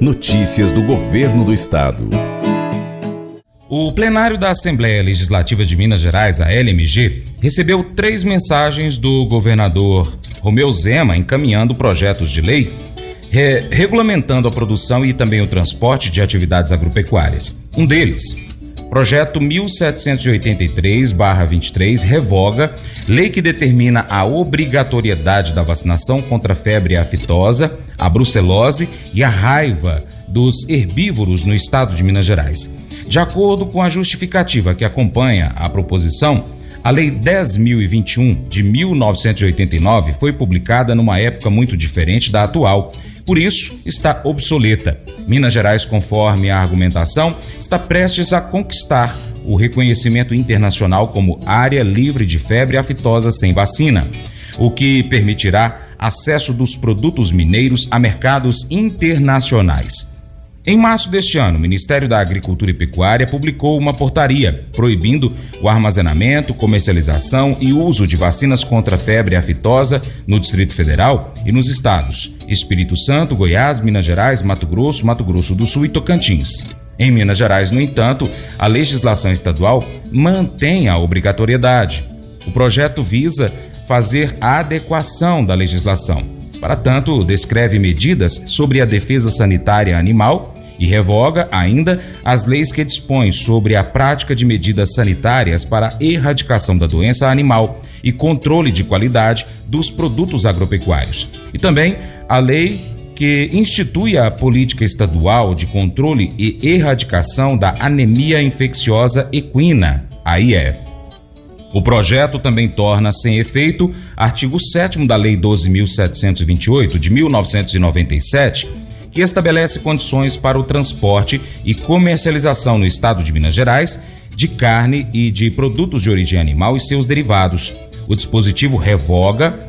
Notícias do Governo do Estado. O plenário da Assembleia Legislativa de Minas Gerais, a LMG, recebeu três mensagens do governador Romeu Zema encaminhando projetos de lei re regulamentando a produção e também o transporte de atividades agropecuárias. Um deles, Projeto 1783-23 revoga lei que determina a obrigatoriedade da vacinação contra a febre aftosa, a brucelose e a raiva dos herbívoros no estado de Minas Gerais. De acordo com a justificativa que acompanha a proposição, a Lei 10.021 de 1989 foi publicada numa época muito diferente da atual por isso, está obsoleta. Minas Gerais, conforme a argumentação, está prestes a conquistar o reconhecimento internacional como área livre de febre aftosa sem vacina, o que permitirá acesso dos produtos mineiros a mercados internacionais. Em março deste ano, o Ministério da Agricultura e Pecuária publicou uma portaria proibindo o armazenamento, comercialização e uso de vacinas contra a febre aftosa no Distrito Federal e nos estados Espírito Santo, Goiás, Minas Gerais, Mato Grosso, Mato Grosso do Sul e Tocantins. Em Minas Gerais, no entanto, a legislação estadual mantém a obrigatoriedade. O projeto visa fazer a adequação da legislação. Para tanto, descreve medidas sobre a defesa sanitária animal e revoga ainda as leis que dispõem sobre a prática de medidas sanitárias para erradicação da doença animal e controle de qualidade dos produtos agropecuários. E também a lei que institui a política estadual de controle e erradicação da anemia infecciosa equina, AIE. O projeto também torna sem efeito artigo 7 da Lei 12.728 de 1997 que estabelece condições para o transporte e comercialização no estado de Minas Gerais de carne e de produtos de origem animal e seus derivados. O dispositivo revoga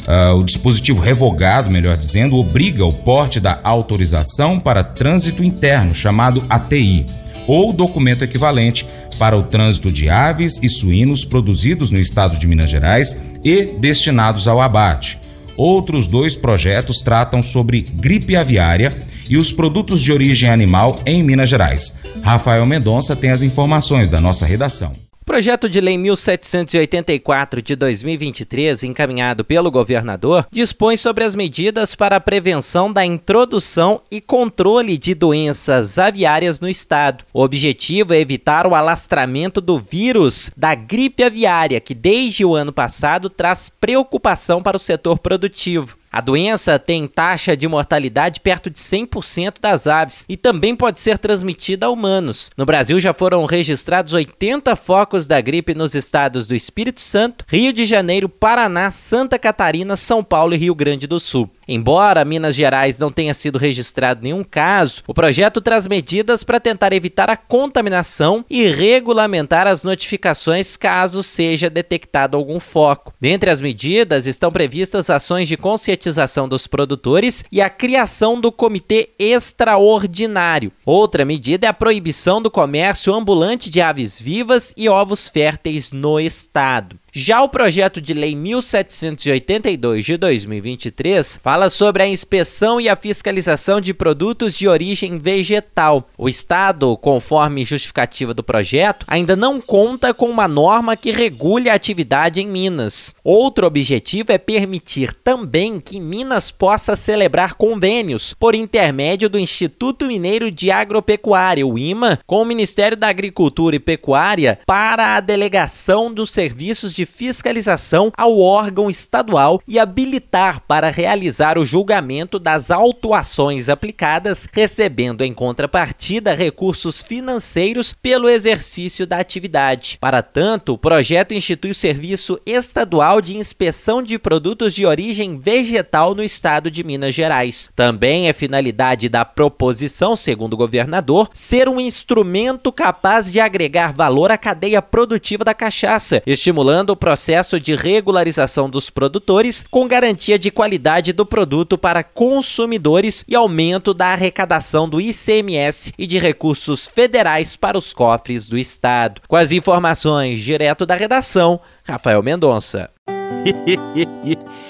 Uh, o dispositivo revogado, melhor dizendo, obriga o porte da autorização para trânsito interno, chamado ATI, ou documento equivalente para o trânsito de aves e suínos produzidos no estado de Minas Gerais e destinados ao abate. Outros dois projetos tratam sobre gripe aviária e os produtos de origem animal em Minas Gerais. Rafael Mendonça tem as informações da nossa redação. Projeto de lei 1784 de 2023, encaminhado pelo governador, dispõe sobre as medidas para a prevenção da introdução e controle de doenças aviárias no estado. O objetivo é evitar o alastramento do vírus da gripe aviária, que desde o ano passado traz preocupação para o setor produtivo. A doença tem taxa de mortalidade perto de 100% das aves e também pode ser transmitida a humanos. No Brasil já foram registrados 80 focos da gripe nos estados do Espírito Santo, Rio de Janeiro, Paraná, Santa Catarina, São Paulo e Rio Grande do Sul. Embora Minas Gerais não tenha sido registrado nenhum caso, o projeto traz medidas para tentar evitar a contaminação e regulamentar as notificações caso seja detectado algum foco. Dentre as medidas estão previstas ações de conscientização dos produtores e a criação do comitê extraordinário. Outra medida é a proibição do comércio ambulante de aves vivas e ovos férteis no estado. Já o projeto de lei 1782 de 2023 fala sobre a inspeção e a fiscalização de produtos de origem vegetal. O Estado, conforme justificativa do projeto, ainda não conta com uma norma que regule a atividade em Minas. Outro objetivo é permitir também que Minas possa celebrar convênios por intermédio do Instituto Mineiro de Agropecuária, o IMA, com o Ministério da Agricultura e Pecuária para a delegação dos serviços de de fiscalização ao órgão estadual e habilitar para realizar o julgamento das autuações aplicadas, recebendo em contrapartida recursos financeiros pelo exercício da atividade. Para tanto, o projeto institui o Serviço Estadual de Inspeção de Produtos de Origem Vegetal no estado de Minas Gerais. Também é finalidade da proposição, segundo o governador, ser um instrumento capaz de agregar valor à cadeia produtiva da cachaça, estimulando o processo de regularização dos produtores com garantia de qualidade do produto para consumidores e aumento da arrecadação do ICMS e de recursos federais para os cofres do Estado. Com as informações direto da redação, Rafael Mendonça.